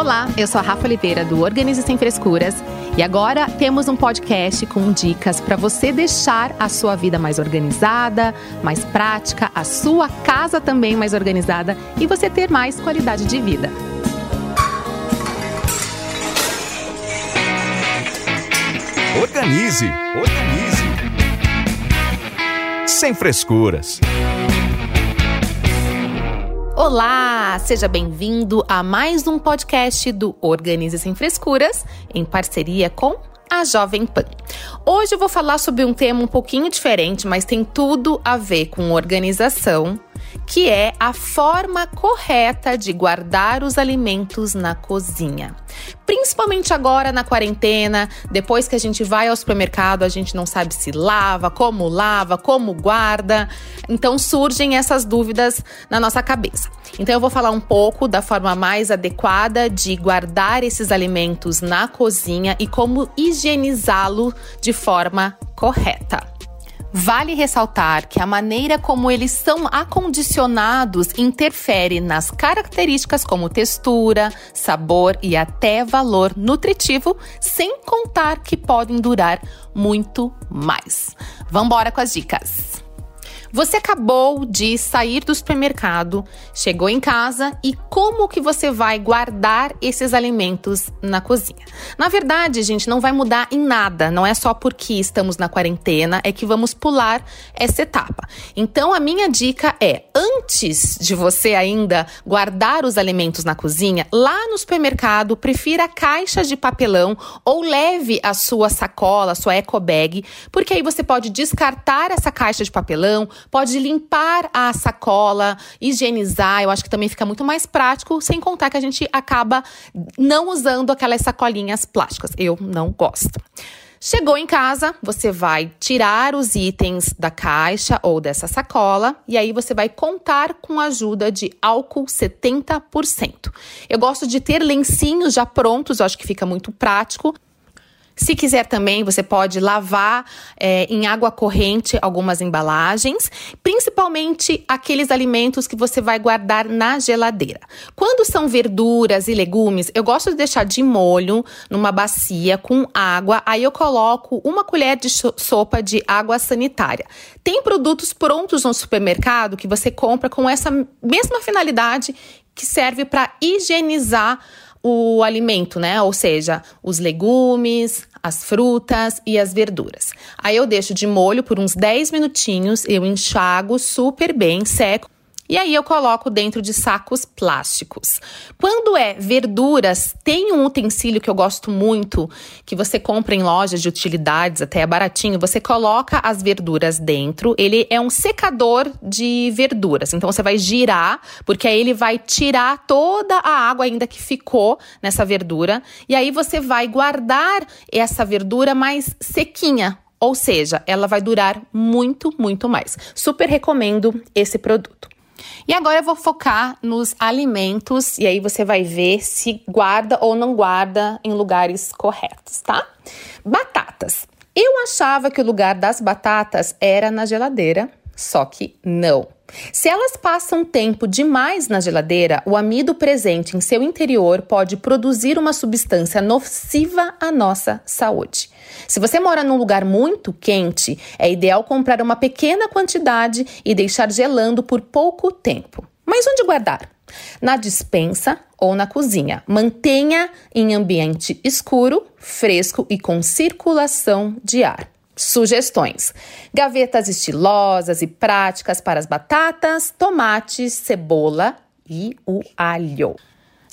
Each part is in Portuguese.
Olá, eu sou a Rafa Oliveira do Organize Sem Frescuras e agora temos um podcast com dicas para você deixar a sua vida mais organizada, mais prática, a sua casa também mais organizada e você ter mais qualidade de vida. Organize, organize. Sem frescuras. Olá, seja bem-vindo a mais um podcast do Organize Sem Frescuras, em parceria com a Jovem Pan. Hoje eu vou falar sobre um tema um pouquinho diferente, mas tem tudo a ver com organização que é a forma correta de guardar os alimentos na cozinha. Principalmente agora na quarentena, depois que a gente vai ao supermercado, a gente não sabe se lava, como lava, como guarda. Então surgem essas dúvidas na nossa cabeça. Então eu vou falar um pouco da forma mais adequada de guardar esses alimentos na cozinha e como higienizá-lo de forma correta. Vale ressaltar que a maneira como eles são acondicionados interfere nas características como textura, sabor e até valor nutritivo, sem contar que podem durar muito mais. Vamos embora com as dicas. Você acabou de sair do supermercado, chegou em casa e como que você vai guardar esses alimentos na cozinha? Na verdade, gente, não vai mudar em nada, não é só porque estamos na quarentena é que vamos pular essa etapa. Então, a minha dica é, antes de você ainda guardar os alimentos na cozinha, lá no supermercado, prefira caixas de papelão ou leve a sua sacola, a sua eco bag, porque aí você pode descartar essa caixa de papelão, pode limpar a sacola, higienizar. Eu acho que também fica muito mais prático, sem contar que a gente acaba não usando aquelas sacolinhas plásticas. Eu não gosto. Chegou em casa, você vai tirar os itens da caixa ou dessa sacola e aí você vai contar com a ajuda de álcool 70%. Eu gosto de ter lencinhos já prontos, eu acho que fica muito prático. Se quiser também, você pode lavar é, em água corrente algumas embalagens, principalmente aqueles alimentos que você vai guardar na geladeira. Quando são verduras e legumes, eu gosto de deixar de molho numa bacia com água, aí eu coloco uma colher de sopa de água sanitária. Tem produtos prontos no supermercado que você compra com essa mesma finalidade que serve para higienizar o alimento, né? Ou seja, os legumes, as frutas e as verduras. Aí eu deixo de molho por uns 10 minutinhos, eu enxago super bem, seco. E aí eu coloco dentro de sacos plásticos. Quando é verduras, tem um utensílio que eu gosto muito, que você compra em lojas de utilidades, até é baratinho. Você coloca as verduras dentro. Ele é um secador de verduras. Então você vai girar, porque aí ele vai tirar toda a água ainda que ficou nessa verdura. E aí você vai guardar essa verdura mais sequinha, ou seja, ela vai durar muito, muito mais. Super recomendo esse produto. E agora eu vou focar nos alimentos e aí você vai ver se guarda ou não guarda em lugares corretos, tá? Batatas. Eu achava que o lugar das batatas era na geladeira, só que não. Se elas passam tempo demais na geladeira, o amido presente em seu interior pode produzir uma substância nociva à nossa saúde. Se você mora num lugar muito quente, é ideal comprar uma pequena quantidade e deixar gelando por pouco tempo. Mas onde guardar? Na dispensa ou na cozinha. Mantenha em ambiente escuro, fresco e com circulação de ar. Sugestões: gavetas estilosas e práticas para as batatas, tomates, cebola e o alho.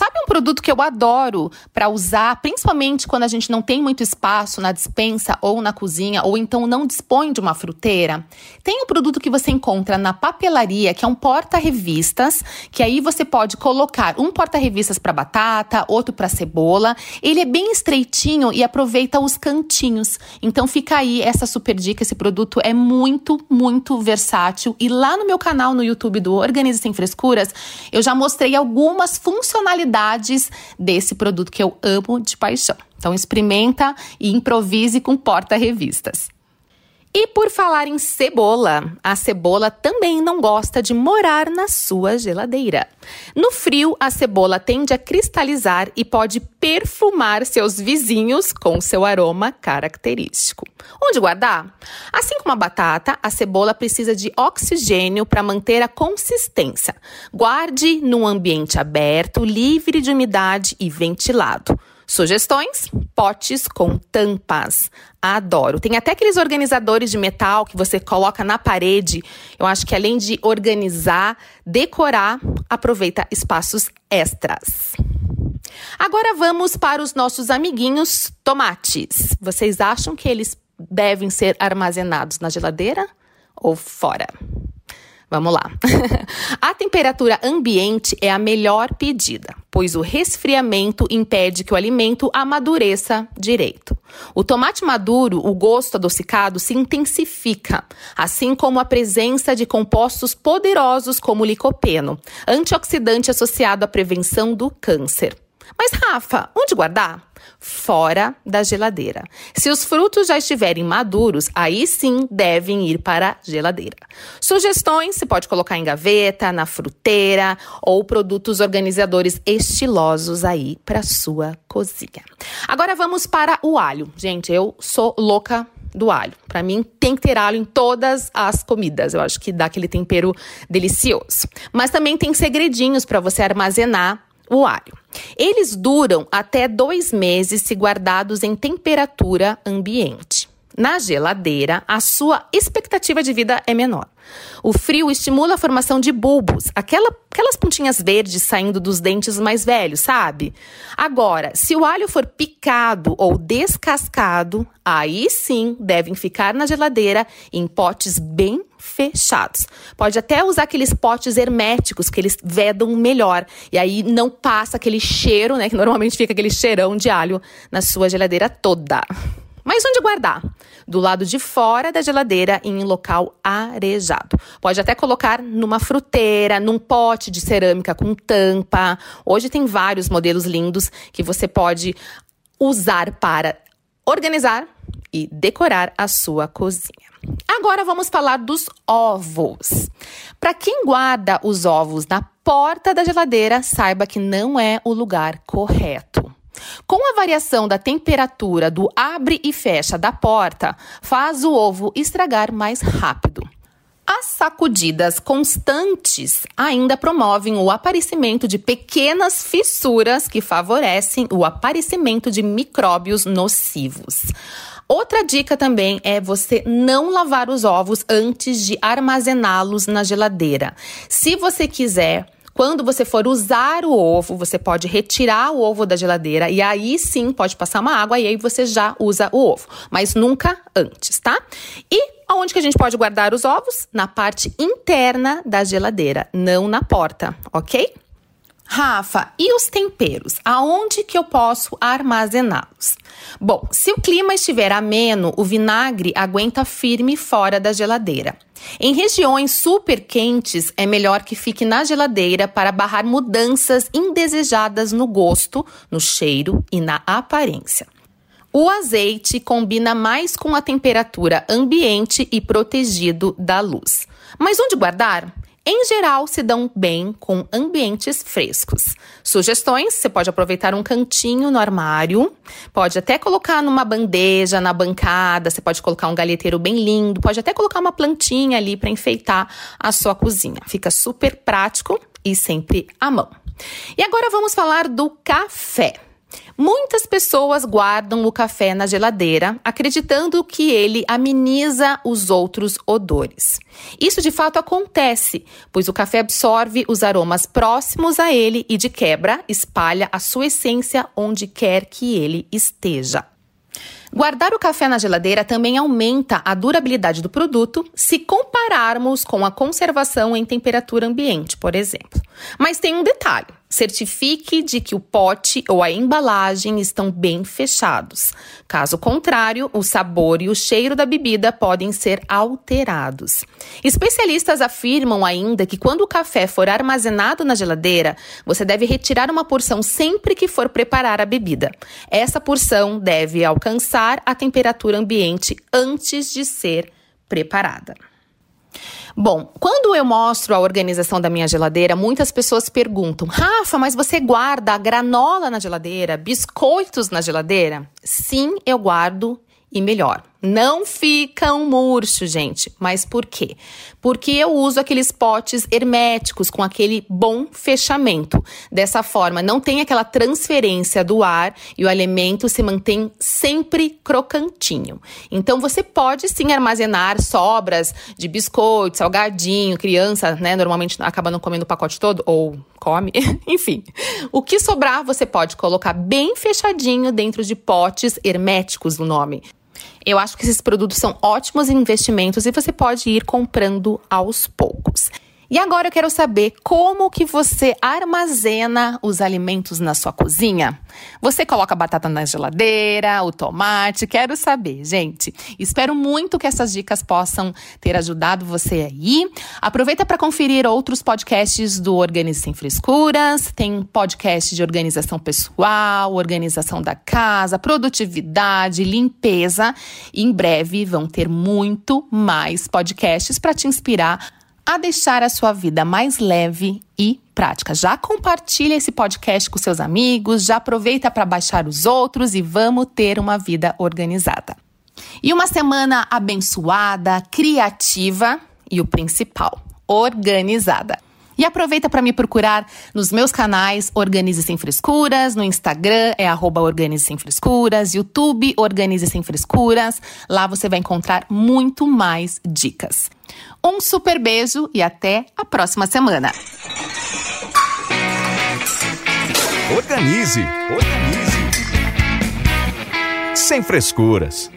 Sabe um produto que eu adoro para usar, principalmente quando a gente não tem muito espaço na dispensa ou na cozinha, ou então não dispõe de uma fruteira? Tem um produto que você encontra na papelaria, que é um porta-revistas, que aí você pode colocar um porta-revistas para batata, outro para cebola. Ele é bem estreitinho e aproveita os cantinhos. Então fica aí essa super dica, esse produto é muito, muito versátil. E lá no meu canal no YouTube do Organize Sem Frescuras, eu já mostrei algumas funcionalidades qualidades desse produto que eu amo de paixão. Então experimenta e improvise com porta-revistas. E por falar em cebola, a cebola também não gosta de morar na sua geladeira. No frio, a cebola tende a cristalizar e pode perfumar seus vizinhos com seu aroma característico. Onde guardar? Assim como a batata, a cebola precisa de oxigênio para manter a consistência. Guarde num ambiente aberto, livre de umidade e ventilado. Sugestões? Potes com tampas. Adoro. Tem até aqueles organizadores de metal que você coloca na parede. Eu acho que além de organizar, decorar, aproveita espaços extras. Agora vamos para os nossos amiguinhos tomates. Vocês acham que eles devem ser armazenados na geladeira ou fora? Vamos lá. a temperatura ambiente é a melhor pedida, pois o resfriamento impede que o alimento amadureça direito. O tomate maduro, o gosto adocicado se intensifica, assim como a presença de compostos poderosos como o licopeno, antioxidante associado à prevenção do câncer. Mas, Rafa, onde guardar? Fora da geladeira. Se os frutos já estiverem maduros, aí sim devem ir para a geladeira. Sugestões: você pode colocar em gaveta, na fruteira ou produtos organizadores estilosos aí para sua cozinha. Agora vamos para o alho. Gente, eu sou louca do alho. Para mim, tem que ter alho em todas as comidas. Eu acho que dá aquele tempero delicioso. Mas também tem segredinhos para você armazenar o alho. Eles duram até dois meses se guardados em temperatura ambiente. Na geladeira, a sua expectativa de vida é menor. O frio estimula a formação de bulbos, aquela, aquelas pontinhas verdes saindo dos dentes mais velhos, sabe? Agora, se o alho for picado ou descascado, aí sim devem ficar na geladeira em potes bem fechados. Pode até usar aqueles potes herméticos que eles vedam melhor e aí não passa aquele cheiro, né, que normalmente fica aquele cheirão de alho na sua geladeira toda. Mas onde guardar? Do lado de fora da geladeira em local arejado. Pode até colocar numa fruteira, num pote de cerâmica com tampa. Hoje tem vários modelos lindos que você pode usar para organizar e decorar a sua cozinha. Agora vamos falar dos ovos. Para quem guarda os ovos na porta da geladeira, saiba que não é o lugar correto. Com a variação da temperatura do abre e fecha da porta, faz o ovo estragar mais rápido. As sacudidas constantes ainda promovem o aparecimento de pequenas fissuras que favorecem o aparecimento de micróbios nocivos. Outra dica também é você não lavar os ovos antes de armazená-los na geladeira. Se você quiser quando você for usar o ovo, você pode retirar o ovo da geladeira e aí sim pode passar uma água e aí você já usa o ovo, mas nunca antes, tá? E aonde que a gente pode guardar os ovos? Na parte interna da geladeira, não na porta, ok? Rafa, e os temperos? Aonde que eu posso armazená-los? Bom, se o clima estiver ameno, o vinagre aguenta firme fora da geladeira. Em regiões super quentes, é melhor que fique na geladeira para barrar mudanças indesejadas no gosto, no cheiro e na aparência. O azeite combina mais com a temperatura ambiente e protegido da luz. Mas onde guardar? Em geral se dão bem com ambientes frescos. Sugestões: você pode aproveitar um cantinho no armário, pode até colocar numa bandeja, na bancada, você pode colocar um galheteiro bem lindo, pode até colocar uma plantinha ali para enfeitar a sua cozinha. Fica super prático e sempre à mão. E agora vamos falar do café. Muitas pessoas guardam o café na geladeira, acreditando que ele ameniza os outros odores. Isso de fato acontece, pois o café absorve os aromas próximos a ele e, de quebra, espalha a sua essência onde quer que ele esteja. Guardar o café na geladeira também aumenta a durabilidade do produto se compararmos com a conservação em temperatura ambiente, por exemplo. Mas tem um detalhe: certifique de que o pote ou a embalagem estão bem fechados. Caso contrário, o sabor e o cheiro da bebida podem ser alterados. Especialistas afirmam ainda que quando o café for armazenado na geladeira, você deve retirar uma porção sempre que for preparar a bebida. Essa porção deve alcançar a temperatura ambiente antes de ser preparada. Bom, quando eu mostro a organização da minha geladeira, muitas pessoas perguntam: Rafa, mas você guarda granola na geladeira, biscoitos na geladeira? Sim, eu guardo e melhor. Não ficam murchos, gente. Mas por quê? Porque eu uso aqueles potes herméticos com aquele bom fechamento. Dessa forma, não tem aquela transferência do ar e o alimento se mantém sempre crocantinho. Então, você pode sim armazenar sobras de biscoito, salgadinho, criança, né? Normalmente acaba não comendo o pacote todo ou come, enfim. O que sobrar, você pode colocar bem fechadinho dentro de potes herméticos no nome. Eu acho que esses produtos são ótimos investimentos e você pode ir comprando aos poucos. E agora eu quero saber como que você armazena os alimentos na sua cozinha. Você coloca a batata na geladeira, o tomate? Quero saber, gente. Espero muito que essas dicas possam ter ajudado você aí. Aproveita para conferir outros podcasts do Organize Sem Frescuras. Tem podcast de organização pessoal, organização da casa, produtividade, limpeza. Em breve vão ter muito mais podcasts para te inspirar a deixar a sua vida mais leve e prática. Já compartilha esse podcast com seus amigos, já aproveita para baixar os outros e vamos ter uma vida organizada. E uma semana abençoada, criativa e o principal, organizada. E aproveita para me procurar nos meus canais Organize Sem Frescuras, no Instagram é arroba Organize Sem Frescuras, YouTube Organize Sem Frescuras. Lá você vai encontrar muito mais dicas. Um super beijo e até a próxima semana. Organize, organize. Sem frescuras.